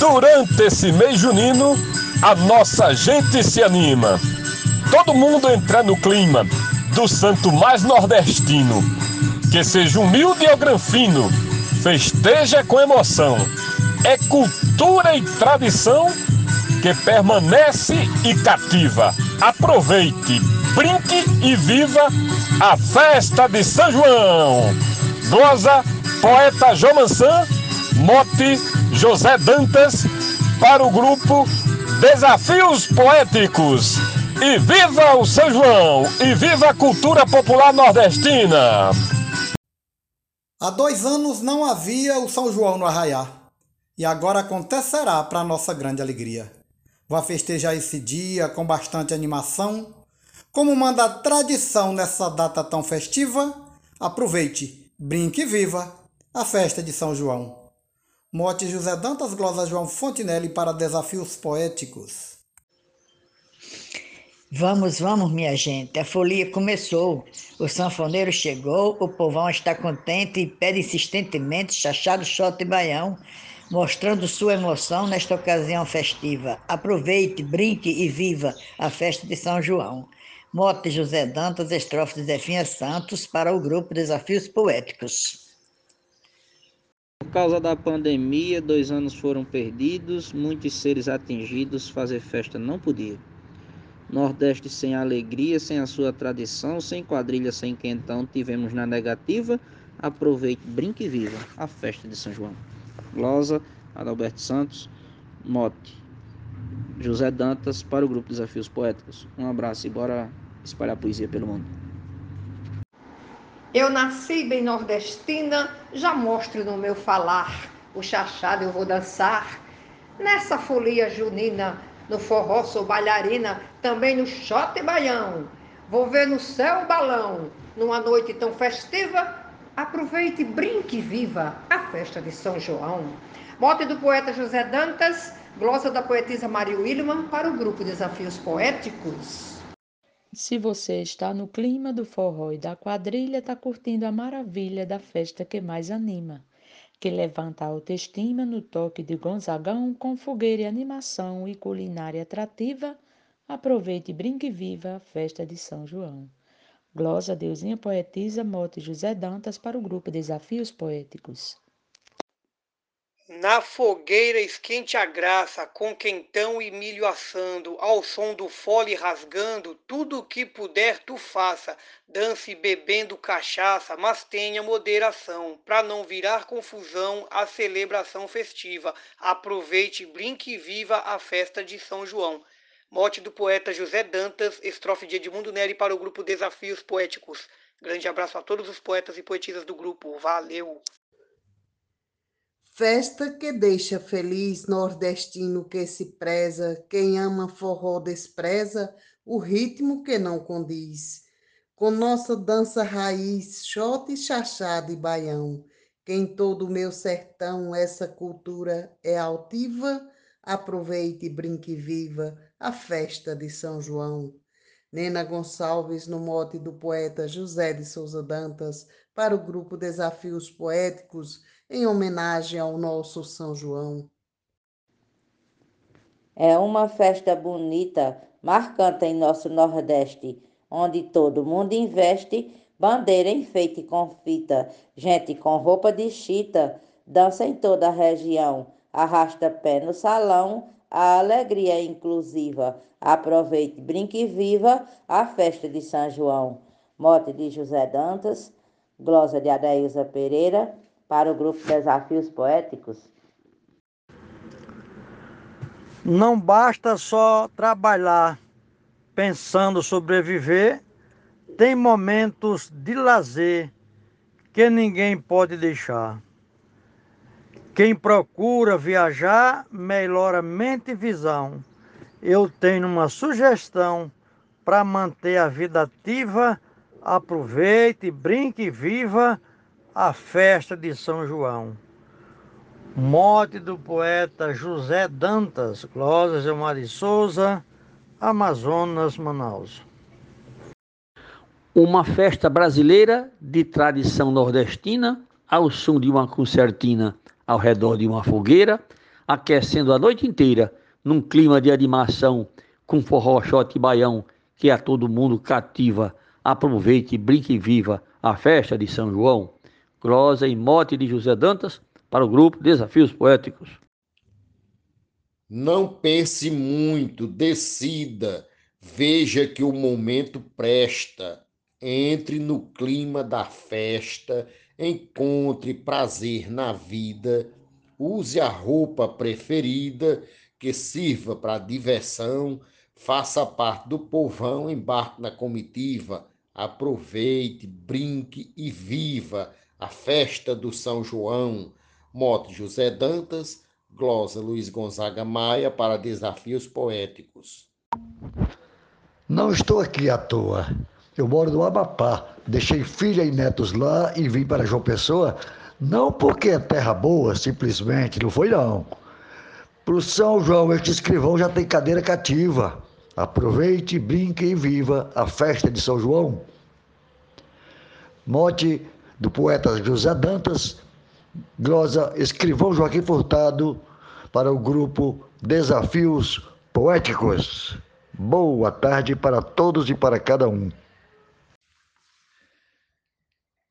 Durante esse mês junino, a nossa gente se anima. Todo mundo entra no clima do santo mais nordestino. Que seja humilde ou granfino, festeja com emoção. É cultura e tradição que permanece e cativa. Aproveite, brinque e viva a festa de São João. Glosa, poeta João Mansan, mote José Dantas, para o grupo Desafios Poéticos. E viva o São João! E viva a cultura popular nordestina! Há dois anos não havia o São João no Arraiá. E agora acontecerá para nossa grande alegria. Vá festejar esse dia com bastante animação. Como manda a tradição nessa data tão festiva, aproveite, brinque e viva a festa de São João. Mote José Dantas Glosa João Fontinelli para Desafios Poéticos. Vamos, vamos, minha gente. A folia começou. O sanfoneiro chegou, o povão está contente e pede insistentemente chachado, shot e baião mostrando sua emoção nesta ocasião festiva. Aproveite, brinque e viva a festa de São João. Mote José Dantas, estrofe de Zefinha Santos para o grupo Desafios Poéticos. Por causa da pandemia, dois anos foram perdidos, muitos seres atingidos, fazer festa não podia. Nordeste sem alegria, sem a sua tradição, sem quadrilha, sem quentão, tivemos na negativa. Aproveite, brinque e viva a festa de São João. Glosa, Adalberto Santos, Mote, José Dantas para o grupo Desafios Poéticos. Um abraço e bora espalhar poesia pelo mundo. Eu nasci bem nordestina, já mostro no meu falar. O chachado eu vou dançar. Nessa folia junina, no forró sou bailarina, também no shot e baião. Vou ver no céu o balão, numa noite tão festiva, Aproveite e brinque viva a festa de São João. Mote do poeta José Dantas, glosa da poetisa Maria Willman para o grupo Desafios Poéticos. Se você está no clima do forró e da quadrilha, está curtindo a maravilha da festa que mais anima, que levanta a autoestima no toque de Gonzagão com fogueira e animação e culinária atrativa. Aproveite e brinque viva a festa de São João. Glosa Deusinha Poetisa Mote José Dantas para o grupo Desafios Poéticos. Na fogueira esquente a graça, com quentão e milho assando, ao som do fole rasgando, tudo o que puder tu faça, dance bebendo cachaça, mas tenha moderação, para não virar confusão a celebração festiva. Aproveite, brinque e viva a festa de São João. Mote do poeta José Dantas, estrofe de Edmundo Neri para o grupo Desafios Poéticos. Grande abraço a todos os poetas e poetisas do grupo. Valeu! Festa que deixa feliz nordestino que se preza, quem ama forró despreza o ritmo que não condiz. Com nossa dança raiz, shot, chachada e baião, que em todo o meu sertão essa cultura é altiva, aproveite, brinque viva a festa de São João. Nena Gonçalves, no mote do poeta José de Souza Dantas, para o grupo Desafios Poéticos, em homenagem ao nosso São João. É uma festa bonita, marcante em nosso Nordeste, onde todo mundo investe, bandeira enfeite com fita, gente com roupa de chita, dança em toda a região, arrasta pé no salão, a alegria inclusiva. Aproveite, brinque e viva a festa de São João. Mote de José Dantas, glosa de Adailza Pereira, para o grupo Desafios Poéticos. Não basta só trabalhar pensando sobreviver, tem momentos de lazer que ninguém pode deixar. Quem procura viajar, melhora mente e visão. Eu tenho uma sugestão para manter a vida ativa. Aproveite, brinque e viva a festa de São João. Mote do poeta José Dantas, Glória Gilmar de Souza, Amazonas, Manaus. Uma festa brasileira de tradição nordestina, ao som de uma concertina ao redor de uma fogueira, aquecendo a noite inteira, num clima de animação, com forró, shot e baião, que a todo mundo cativa. Aproveite, brinque e viva a festa de São João. Glosa e mote de José Dantas para o grupo Desafios Poéticos. Não pense muito, decida, veja que o momento presta. Entre no clima da festa, encontre prazer na vida, use a roupa preferida que sirva para diversão, faça parte do povão, embarque na comitiva, aproveite, brinque e viva a festa do São João. Mote José Dantas, glosa Luiz Gonzaga Maia para Desafios Poéticos. Não estou aqui à toa. Eu moro no Amapá. Deixei filha e netos lá e vim para João Pessoa, não porque é terra boa, simplesmente, não foi não. Para o São João, este escrivão já tem cadeira cativa. Aproveite, brinque e viva a festa de São João. Mote do poeta José Dantas, glosa escrivão Joaquim Furtado, para o grupo Desafios Poéticos. Boa tarde para todos e para cada um.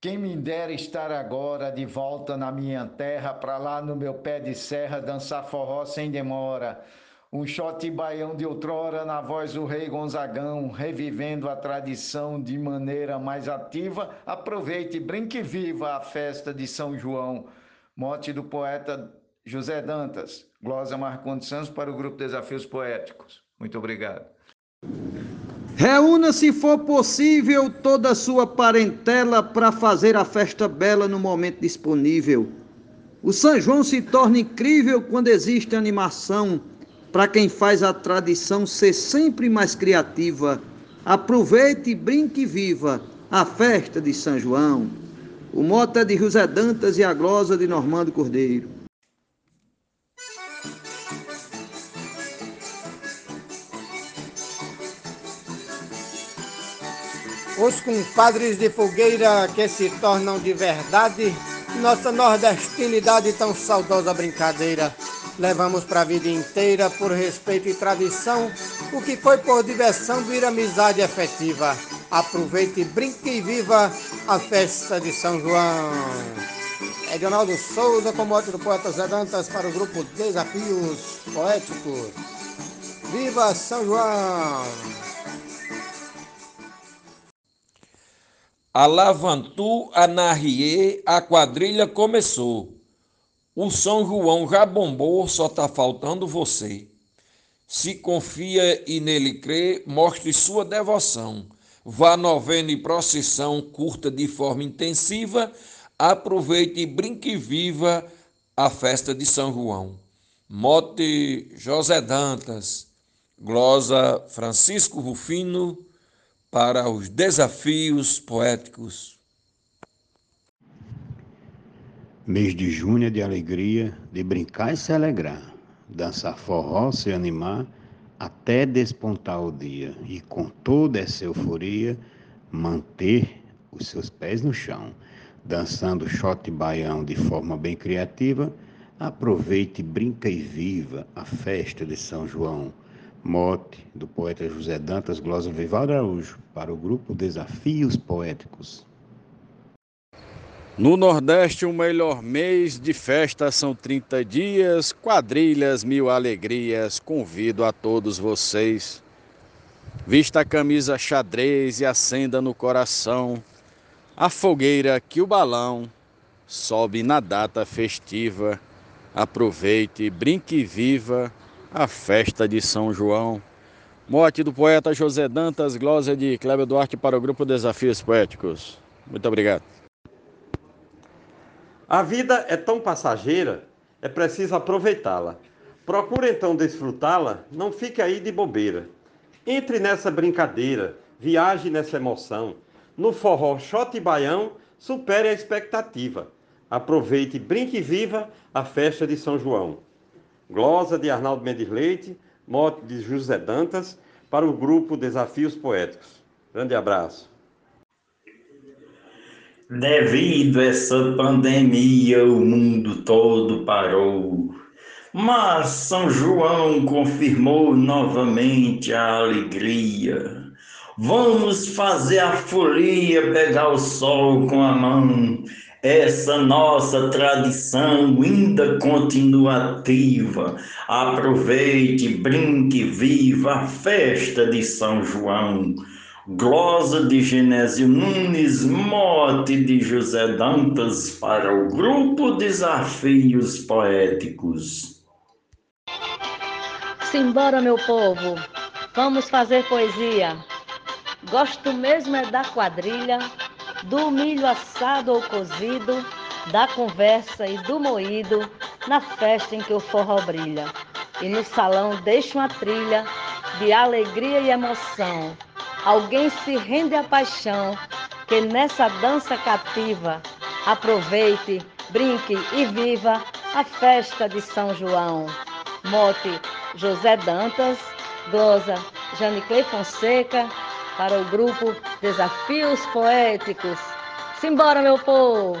Quem me dera estar agora de volta na minha terra, para lá no meu pé de serra, dançar forró sem demora. Um shot baião de outrora na voz do rei Gonzagão, revivendo a tradição de maneira mais ativa. Aproveite, brinque viva a festa de São João. Mote do poeta José Dantas, glosa Marcondes Santos para o grupo Desafios Poéticos. Muito obrigado. Reúna, se for possível, toda a sua parentela para fazer a festa bela no momento disponível. O São João se torna incrível quando existe animação para quem faz a tradição ser sempre mais criativa. Aproveite, brinque e viva a festa de São João. O mote é de José Dantas e a glosa de Normando Cordeiro. Os compadres de fogueira que se tornam de verdade, nossa nordestinidade tão saudosa brincadeira. Levamos para a vida inteira, por respeito e tradição, o que foi por diversão vir amizade efetiva. Aproveite, brinque e viva a festa de São João. Edionaldo Souza, com mote do poeta Zé Dantas para o grupo Desafios Poéticos. Viva São João! Alavantu, Anarrie, a quadrilha começou. O São João já bombou, só tá faltando você. Se confia e nele crê, mostre sua devoção. Vá novena e procissão, curta de forma intensiva, aproveite e brinque viva a festa de São João. Mote José Dantas, glosa Francisco Rufino, para os desafios poéticos. Mês de junho é de alegria, de brincar e se alegrar, dançar forró, se animar, até despontar o dia e com toda essa euforia manter os seus pés no chão, dançando shot baião de forma bem criativa. Aproveite, brinca e viva a festa de São João. Mote do poeta José Dantas Glosa Vivaldo Araújo para o grupo Desafios Poéticos. No Nordeste, o melhor mês de festa são 30 dias, quadrilhas, mil alegrias. Convido a todos vocês. Vista a camisa xadrez e acenda no coração a fogueira que o balão sobe na data festiva. Aproveite, brinque viva a festa de São João. Morte do poeta José Dantas, glosa de Cléber Duarte para o grupo Desafios Poéticos. Muito obrigado. A vida é tão passageira, é preciso aproveitá-la. Procure então desfrutá-la, não fique aí de bobeira. Entre nessa brincadeira, viaje nessa emoção. No forró shot e baião, supere a expectativa. Aproveite, brinque e viva a festa de São João. Glosa de Arnaldo Mendes Leite, mote de José Dantas, para o grupo Desafios Poéticos. Grande abraço. Devido a essa pandemia, o mundo todo parou. Mas São João confirmou novamente a alegria. Vamos fazer a folia, pegar o sol com a mão. Essa nossa tradição ainda continua ativa. Aproveite, brinque, viva a festa de São João. Glosa de Genésio Nunes, mote de José Dantas para o grupo Desafios Poéticos. Simbora, meu povo, vamos fazer poesia. Gosto mesmo é da quadrilha, do milho assado ou cozido, da conversa e do moído, na festa em que o forró brilha. E no salão deixo uma trilha de alegria e emoção. Alguém se rende à paixão, que nessa dança cativa aproveite, brinque e viva a festa de São João. Mote José Dantas, glosa Janiclei Fonseca, para o grupo Desafios Poéticos. Simbora, meu povo!